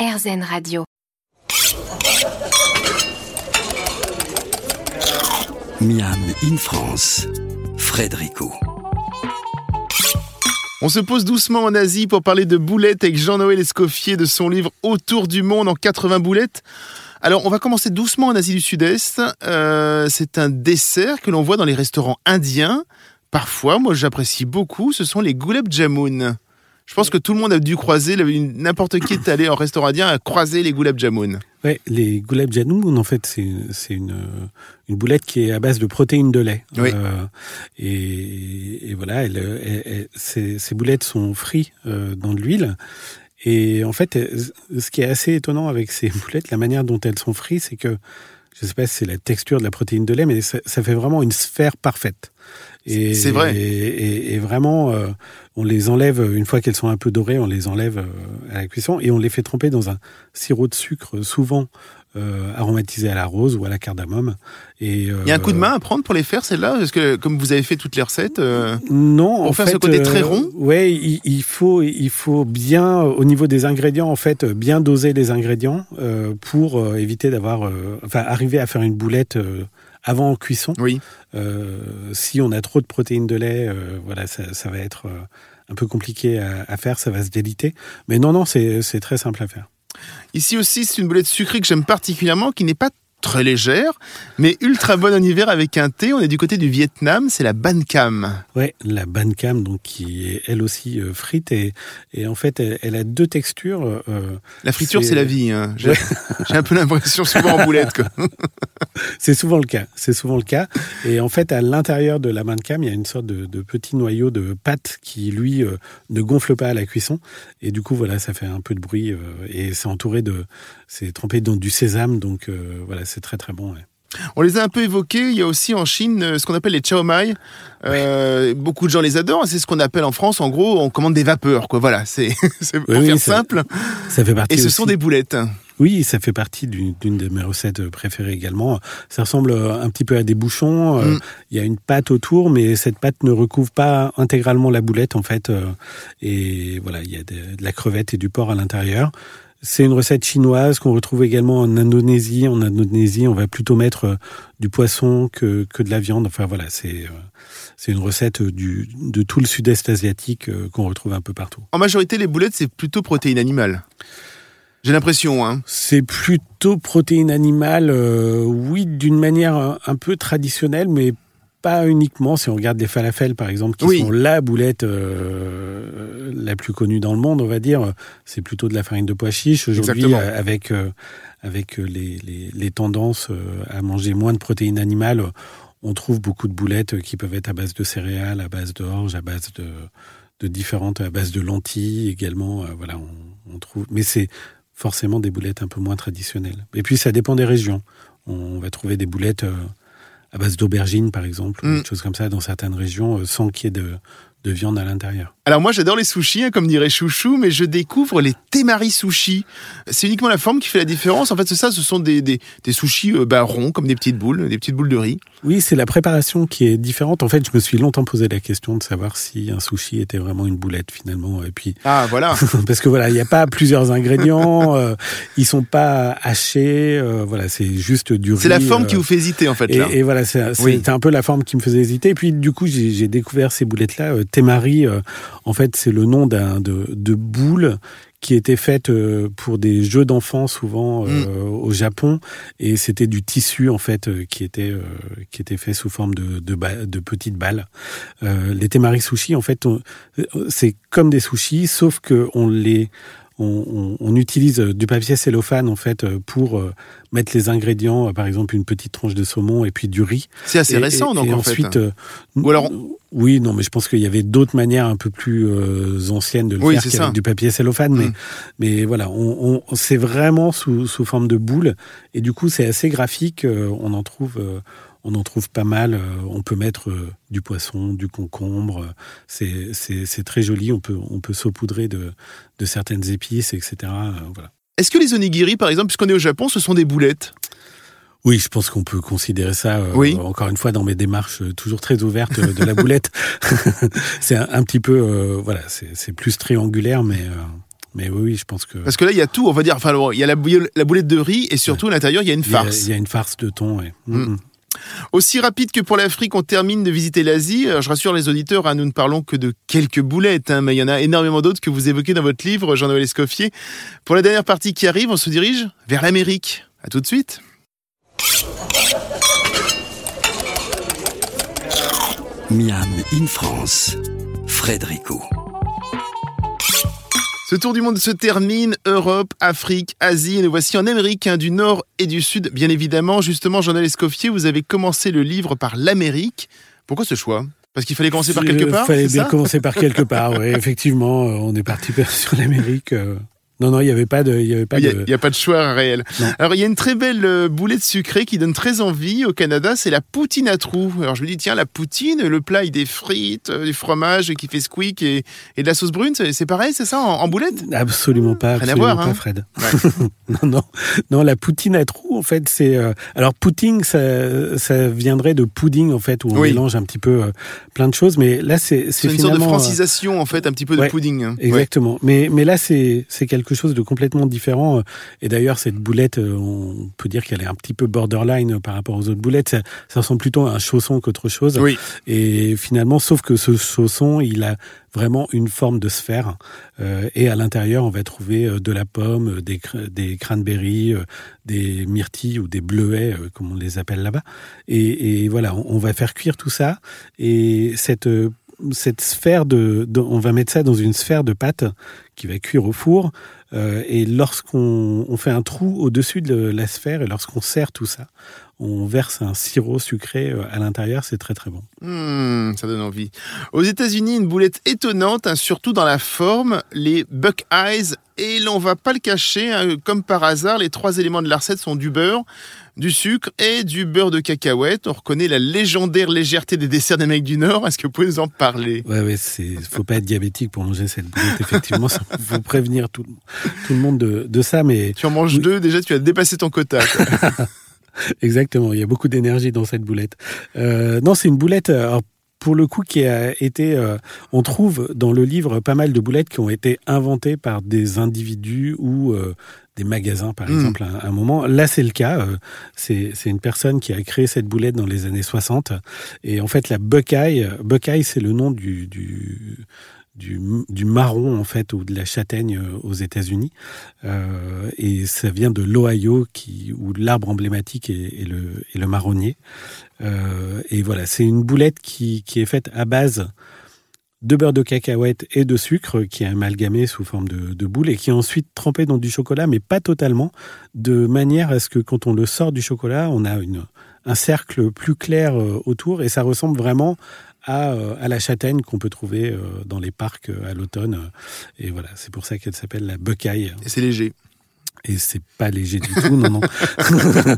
RZN Radio. Miam in France, Frédérico. On se pose doucement en Asie pour parler de boulettes avec Jean-Noël Escoffier de son livre Autour du monde en 80 boulettes. Alors, on va commencer doucement en Asie du Sud-Est. Euh, c'est un dessert que l'on voit dans les restaurants indiens. Parfois, moi j'apprécie beaucoup, ce sont les gulab jamun. Je pense que tout le monde a dû croiser, n'importe qui est allé en restaurant indien a croisé les gulab jamun. Ouais, les gulab jamun, en fait, c'est une, une boulette qui est à base de protéines de lait. Oui. Euh, et, et, voilà, elle, ces, ces, boulettes sont frites euh, dans de l'huile. Et en fait, ce qui est assez étonnant avec ces boulettes, la manière dont elles sont frites, c'est que je ne sais pas si c'est la texture de la protéine de lait, mais ça, ça fait vraiment une sphère parfaite. C'est vrai. Et, et, vraiment, euh, on les enlève, une fois qu'elles sont un peu dorées, on les enlève euh, à la cuisson et on les fait tremper dans un sirop de sucre, souvent euh, aromatisé à la rose ou à la cardamome. Et, euh, Il y a un coup de main à prendre pour les faire, celles-là? Parce que comme vous avez fait toutes les recettes euh, Non. Pour faire ce côté très rond? Ouais, il, il, faut, il faut bien, au niveau des ingrédients, en fait, bien doser les ingrédients pour éviter d'avoir... enfin, arriver à faire une boulette avant cuisson. Oui. Euh, si on a trop de protéines de lait, euh, voilà, ça, ça, va être euh, un peu compliqué à, à, faire, ça va se déliter. Mais non, non, c'est très simple à faire. Ici aussi, c'est une boulette sucrée que j'aime particulièrement, qui n'est pas très légère, mais ultra bonne en hiver avec un thé. On est du côté du Vietnam, c'est la ban cam. Ouais, la ban cam, donc qui est elle aussi euh, frite et, et en fait elle, elle a deux textures. Euh, la friture, c'est la vie. Hein. J'ai un peu l'impression souvent en boulette. c'est souvent le cas. C'est souvent le cas. Et en fait, à l'intérieur de la ban cam, il y a une sorte de, de petit noyau de pâte qui lui euh, ne gonfle pas à la cuisson. Et du coup, voilà, ça fait un peu de bruit et c'est entouré de, c'est trempé dans du sésame, donc voilà c'est très très bon. Ouais. On les a un peu évoqués. Il y a aussi en Chine euh, ce qu'on appelle les chow mai. Euh, beaucoup de gens les adorent. C'est ce qu'on appelle en France, en gros, on commande des vapeurs. Quoi. Voilà, c'est pour oui, faire ça, simple. Ça fait partie. Et ce aussi. sont des boulettes. Oui, ça fait partie d'une de mes recettes préférées également. Ça ressemble un petit peu à des bouchons. Mm. Il y a une pâte autour, mais cette pâte ne recouvre pas intégralement la boulette en fait. Et voilà, il y a de, de la crevette et du porc à l'intérieur. C'est une recette chinoise qu'on retrouve également en Indonésie. En Indonésie, on va plutôt mettre euh, du poisson que, que de la viande. Enfin voilà, c'est euh, c'est une recette du, de tout le sud-est asiatique euh, qu'on retrouve un peu partout. En majorité, les boulettes, c'est plutôt protéines animales. J'ai l'impression, hein. C'est plutôt protéines animales, euh, oui, d'une manière un, un peu traditionnelle, mais pas uniquement. Si on regarde les falafels, par exemple, qui oui. sont la boulette euh, la plus connue dans le monde, on va dire, c'est plutôt de la farine de pois chiche. Aujourd'hui, avec euh, avec les, les, les tendances euh, à manger moins de protéines animales, on trouve beaucoup de boulettes qui peuvent être à base de céréales, à base d'orge, à base de, de différentes, à base de lentilles également. Euh, voilà, on, on trouve. Mais c'est forcément des boulettes un peu moins traditionnelles. Et puis ça dépend des régions. On va trouver des boulettes euh, à base d'aubergines, par exemple, mm. des choses comme ça, dans certaines régions, euh, sans qu'il y ait de, de viande à l'intérieur. Alors moi j'adore les sushis, hein, comme dirait Chouchou, mais je découvre les temari sushis. C'est uniquement la forme qui fait la différence. En fait c'est ça, ce sont des, des, des sushis euh, bah, ronds, comme des petites boules, des petites boules de riz. Oui, c'est la préparation qui est différente. En fait, je me suis longtemps posé la question de savoir si un sushi était vraiment une boulette finalement. Et puis ah voilà, parce que voilà, il n'y a pas plusieurs ingrédients, euh, ils sont pas hachés. Euh, voilà, c'est juste du riz. C'est la forme qui vous fait hésiter en fait. Et, là. et voilà, c'est oui. un peu la forme qui me faisait hésiter. Et puis du coup, j'ai découvert ces boulettes là. Temari, euh, en fait, c'est le nom d'un de, de boule qui était faite pour des jeux d'enfants souvent euh, mm. au Japon et c'était du tissu en fait qui était euh, qui était fait sous forme de de, de petites balles. Euh, les temari sushi en fait c'est comme des sushis sauf que on les on, on, on, utilise du papier cellophane en fait pour mettre les ingrédients, par exemple une petite tranche de saumon et puis du riz. C'est assez et, récent et, donc et en ensuite, fait. Euh, Ou alors oui, non, mais je pense qu'il y avait d'autres manières un peu plus euh, anciennes de le oui, faire qu'avec du papier cellophane, mais Mm. mais voilà, on, c'est vraiment sous, sous forme de boule et du coup c'est assez graphique. euh, on en trouve. euh, on en trouve pas mal. euh, On peut mettre euh, du poisson, du concombre. euh, C'est très joli. On peut on peut saupoudrer de de certaines épices, etc. Voilà. Est-ce que les onigiri, par exemple, puisqu'on est au Japon, ce sont des boulettes? Oui, je pense qu'on peut considérer ça, euh, Oui. encore une fois, dans mes démarches toujours très ouvertes euh, de la boulette. c'est un, un petit peu, euh, voilà, c'est plus triangulaire, mais Mais oui, je pense que. Parce que là, il y a tout, on va dire. Enfin, il y a la, boulette de riz et surtout à l'intérieur, il y a une farce. Il y, a, une farce de thon, oui. Mm. Aussi rapide que pour l'Afrique, on termine de visiter l'Asie. Je rassure les auditeurs, hein, nous ne parlons que de quelques boulettes, hein, mais il y en a énormément d'autres que vous évoquez dans votre livre, Jean-Noël Escoffier. Pour la dernière partie qui arrive, on se dirige vers l'Amérique. À tout de suite. Miam in France, Frédérico. Ce tour du monde se termine, Europe, Afrique, Asie, et nous voici en Amérique hein, du Nord et du Sud. Bien évidemment, justement, Jean-Noël Escoffier, vous avez commencé le livre par l'Amérique. Pourquoi ce choix? Parce qu'il fallait commencer par quelque part. Il fallait bien commencer par quelque part, oui. Effectivement, euh, on est parti sur l'Amérique. Non, non, il n'y avait pas de, il y avait pas il de. Il y a pas de choix réel. Alors, il y a une très belle euh, boulette sucrée qui donne très envie au Canada, c'est la poutine à trous. Alors, je me dis, tiens, la poutine, le plat, il des frites, euh, du fromage qui fait squeak et, et de la sauce brune, c'est pareil, c'est ça, en, boulette? Absolument pas, Rien absolument à voir, pas, hein. Fred. non, non, non, la poutine à trous, en fait, c'est. Euh, alors, poutine, ça, ça viendrait de pudding, en fait, où on mélange un petit peu plein de choses, mais là, c'est. C'est une sorte de francisation, en fait, un petit peu de pudding. Hein. Exactement. Mais, mais là, c'est quelque chose de complètement différent. Et d'ailleurs, cette boulette, euh, on peut dire qu'elle est un petit peu borderline par rapport aux autres boulettes. Ça, ressemble plutôt à un chausson qu'autre chose. Oui. Et finalement, sauf que ce chausson, il a vraiment une forme de sphère. Euh, et à l'intérieur, on va trouver euh, de la pomme, des, des cranberries, des myrtilles ou des bleuets, comme on les appelle là-bas. Et, et, voilà, on, va faire cuire tout ça. Et cette cette sphère de, on va mettre ça dans une sphère de pâte qui va cuire au four. Euh, et lorsqu'on on fait un trou au-dessus de la sphère et lorsqu'on serre tout ça, on verse un sirop sucré euh, à l'intérieur, c'est très très bon. Mmh, ça donne envie. Aux États-Unis, une boulette étonnante, hein, surtout dans la forme, les Buckeyes. Et l'on va pas le cacher, hein, comme par hasard, les trois éléments de la recette sont du beurre, du sucre et du beurre de cacahuète. On reconnaît la légendaire légèreté des desserts d'Amérique du Nord. Est-ce que vous pouvez nous en parler? Ouais, ouais, c'est faut pas être diabétique pour manger cette boulette. Effectivement, il faut prévenir tout, tout le monde de, de, ça. Mais tu en manges deux, déjà, tu as dépassé ton quota. Exactement, il y a beaucoup d'énergie dans cette boulette. Euh, non, c'est une boulette. Alors, pour le coup, qui a été, euh, on trouve dans le livre pas mal de boulettes qui ont été inventées par des individus ou euh, des magasins, par hmm. exemple, à, un moment. Là, c'est le cas. Euh, c'est une personne qui a créé cette boulette dans les années 60. Et en fait, la Buckeye, Buckeye, c'est le nom du, du du, marron en fait ou de la châtaigne euh, aux États-Unis. Euh, et ça vient de l'Ohio où l'arbre emblématique est, le, marronnier. Euh, et voilà c'est une boulette qui, est faite à base de beurre de cacahuète et de sucre qui est amalgamé sous forme de, de boule et qui est ensuite trempé dans du chocolat mais pas totalement de manière à ce que quand on le sort du chocolat on a un cercle plus clair autour et ça ressemble vraiment euh, à, la châtaigne qu'on peut trouver euh, dans les parcs euh, à l'automne. Et voilà, c'est pour ça qu'elle s'appelle la Buckeye. Et c'est léger. Et c'est pas léger du tout, non, non.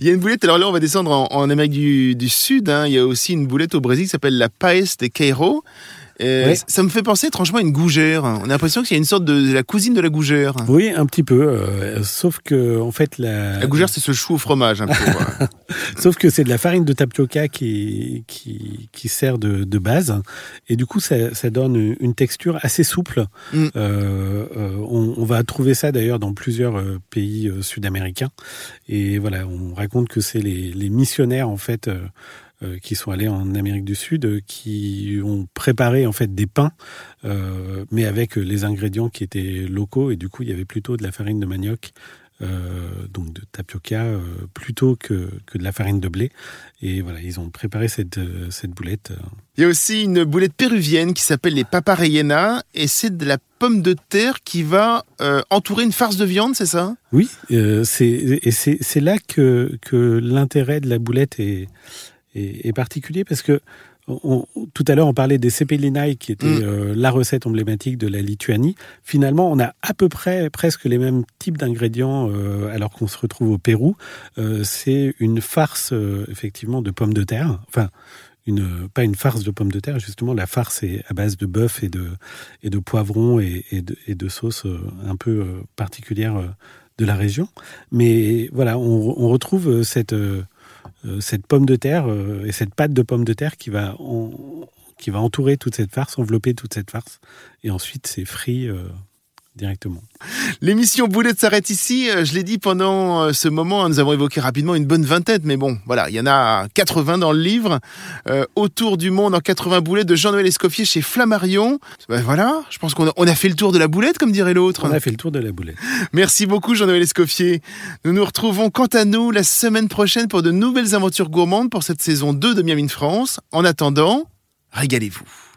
il y a une boulette, alors là on va descendre en, Amérique du, Sud, hein. il y a aussi une boulette au Brésil qui s'appelle la Paes de Ça me fait penser étrangement à une gougère. On a l'impression qu'il y a une sorte de, la cousine de la gougère. Oui, un petit peu. Euh, sauf que, en fait, la. La gougère, c'est ce chou au fromage, un peu. sauf que c'est de la farine de tapioca qui, qui, qui sert de, de, base. Et du coup, ça, ça donne une texture assez souple. Mm. Euh, euh, on, on, va trouver ça d'ailleurs dans plusieurs pays sud-américains. Et voilà, on raconte que c'est les, les missionnaires, en fait, euh, qui sont allés en Amérique du Sud, euh, qui ont préparé en fait des pains, euh, mais avec les ingrédients qui étaient locaux et du coup il y avait plutôt de la farine de manioc. donc de tapioca plutôt que, que de la farine de blé. Et voilà, ils ont préparé cette, cette boulette. Il y a aussi une boulette péruvienne qui s'appelle les paparellenas et c'est de la pomme de terre qui va entourer une farce de viande, c'est ça? Oui, c'est et c'est là que, que l'intérêt de la boulette est, est, particulier parce que tout à l'heure, on parlait des cepelinae, qui était mm. euh, la recette emblématique de la Lituanie. Finalement, on a à peu près presque les mêmes types d'ingrédients euh, alors qu'on se retrouve au Pérou. Euh, c'est une farce, effectivement, de pommes de terre. Enfin, une, pas une farce de pommes de terre, justement, la farce est à base de bœuf et de, et de poivrons et, et, de, et de sauces un peu particulières de la région. Mais voilà, on, on retrouve cette euh, cette pomme de terre euh, et cette pâte de pomme de terre qui va, qui va entourer toute cette farce, envelopper toute cette farce. Et ensuite, c'est frit euh, directement. L'émission Boulette s'arrête ici. Euh, je l'ai dit pendant euh, ce moment, hein, nous avons évoqué rapidement une bonne vingtaine, mais bon, voilà, il y en a 80 dans le livre. Euh, autour du monde en 80 boulettes de Jean-Noël Escoffier chez Flammarion. Ben voilà, je pense qu'on a, on a fait le tour de la boulette, comme dirait l'autre. On a fait le tour de la boulette. Merci beaucoup Jean-Noël Escoffier. Nous nous retrouvons quant à nous la semaine prochaine pour de nouvelles aventures gourmandes pour cette saison 2 de Miami France. En attendant, régalez-vous.